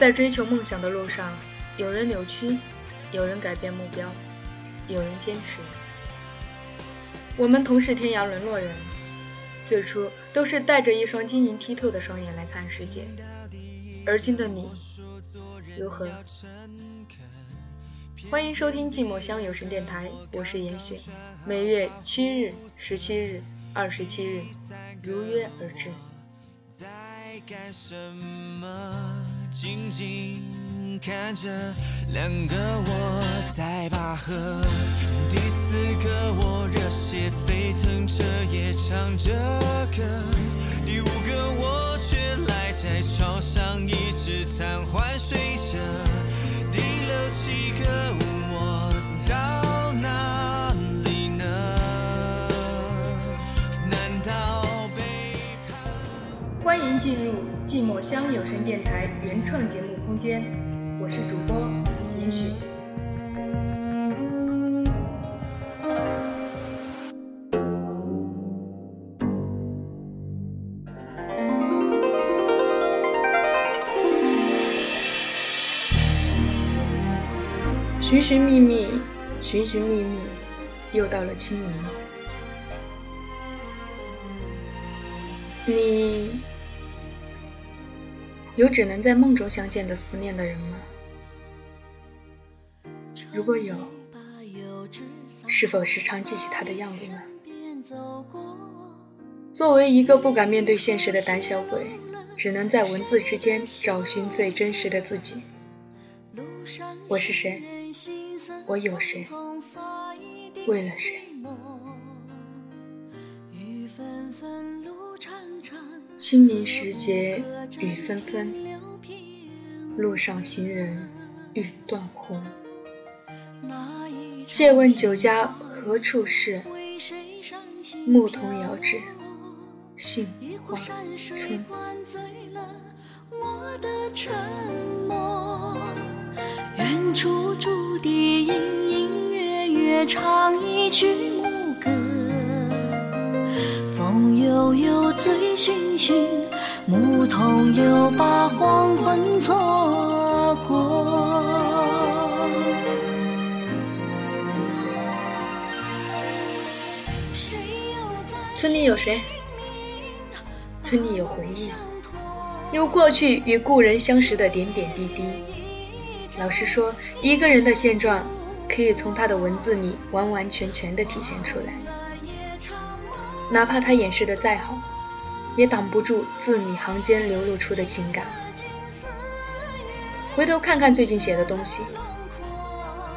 在追求梦想的路上，有人扭曲，有人改变目标，有人坚持。我们同是天涯沦落人，最初都是带着一双晶莹剔透的双眼来看世界。而今的你如何？欢迎收听寂寞乡有声电台，我是严雪，每月七日、十七日、二十七日如约而至。在干什么？静静看着两个我在拔河，第四个我热血沸腾彻夜唱着歌，第五个我却赖在床上一直瘫痪睡着，进入寂寞乡有声电台原创节目空间，我是主播严雪。寻寻觅觅，寻寻觅觅，又到了清明。你有只能在梦中相见的思念的人吗？如果有，是否时常记起他的样子呢？作为一个不敢面对现实的胆小鬼，只能在文字之间找寻最真实的自己。我是谁？我有谁？为了谁？雨纷纷，路长长清明时节雨纷纷，路上行人欲断魂。借问酒家何处是？牧童遥指杏花村。远处竹笛隐隐约约唱一曲，风悠悠醉醺醺，牧童又把黄昏错过。村里有谁？村里有回忆，有过去与故人相识的点点滴滴。老实说，一个人的现状可以从他的文字里完完全全的体现出来，哪怕他掩饰的再好，也挡不住字里行间流露出的情感。回头看看最近写的东西，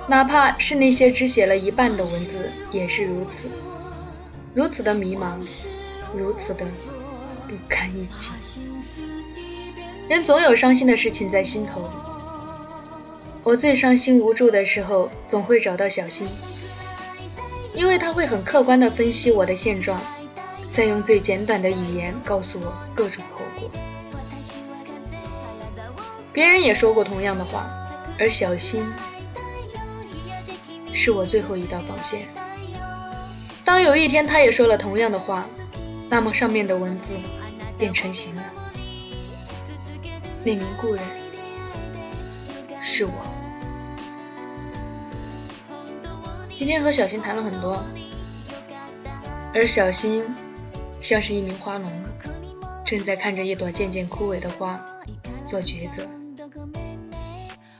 哪怕是那些只写了一半的文字，也是如此，如此的迷茫，如此的不堪一击。人总有伤心的事情在心头。我最伤心无助的时候，总会找到小新，因为他会很客观地分析我的现状，再用最简短的语言告诉我各种后果。别人也说过同样的话，而小新是我最后一道防线。当有一天他也说了同样的话，那么上面的文字便成型了。那名故人是我。今天和小新谈了很多，而小新像是一名花农，正在看着一朵渐渐枯萎的花做抉择：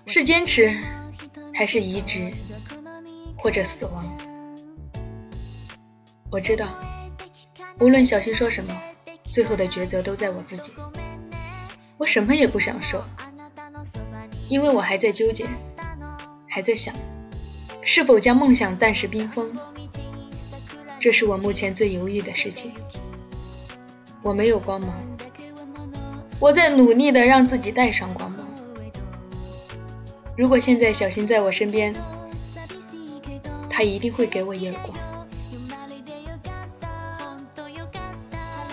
是坚持，还是移植，或者死亡？我知道，无论小新说什么，最后的抉择都在我自己。我什么也不想说，因为我还在纠结，还在想。是否将梦想暂时冰封？这是我目前最犹豫的事情。我没有光芒，我在努力的让自己带上光芒。如果现在小新在我身边，他一定会给我一耳光。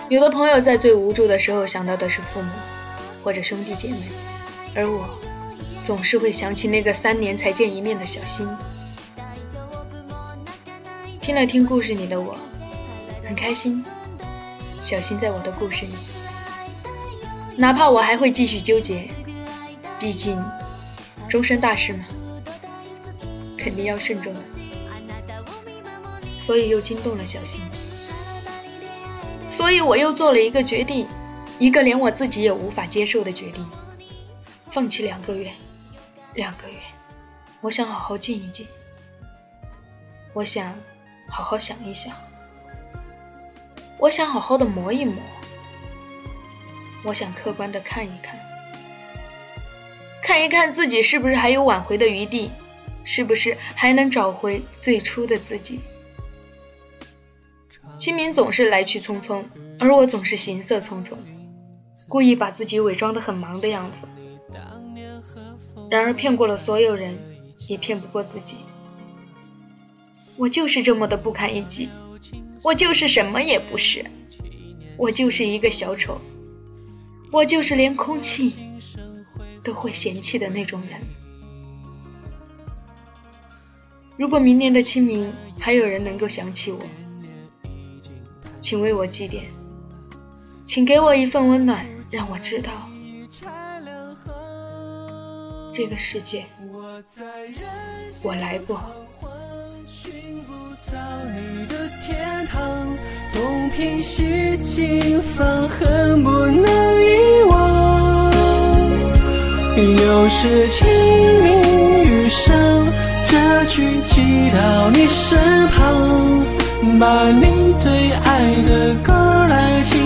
有的朋友在最无助的时候想到的是父母或者兄弟姐妹，而我总是会想起那个三年才见一面的小新。听了听故事里的我，很开心。小新在我的故事里，哪怕我还会继续纠结，毕竟终身大事嘛，肯定要慎重的。所以又惊动了小新，所以我又做了一个决定，一个连我自己也无法接受的决定，放弃两个月，两个月，我想好好静一静，我想好好想一想，我想好好的磨一磨，我想客观的看一看，看一看自己是不是还有挽回的余地，是不是还能找回最初的自己。清明总是来去匆匆，而我总是行色匆匆，故意把自己伪装得很忙的样子。然而骗过了所有人，也骗不过自己。我就是这么的不堪一击，我就是什么也不是，我就是一个小丑，我就是连空气都会嫌弃的那种人。如果明年的清明还有人能够想起我，请为我祭奠，请给我一份温暖，让我知道这个世界我来过。东拼西尽，放恨不能遗忘。又是清明雨上，这句寄到你身旁。把你最爱的歌来听。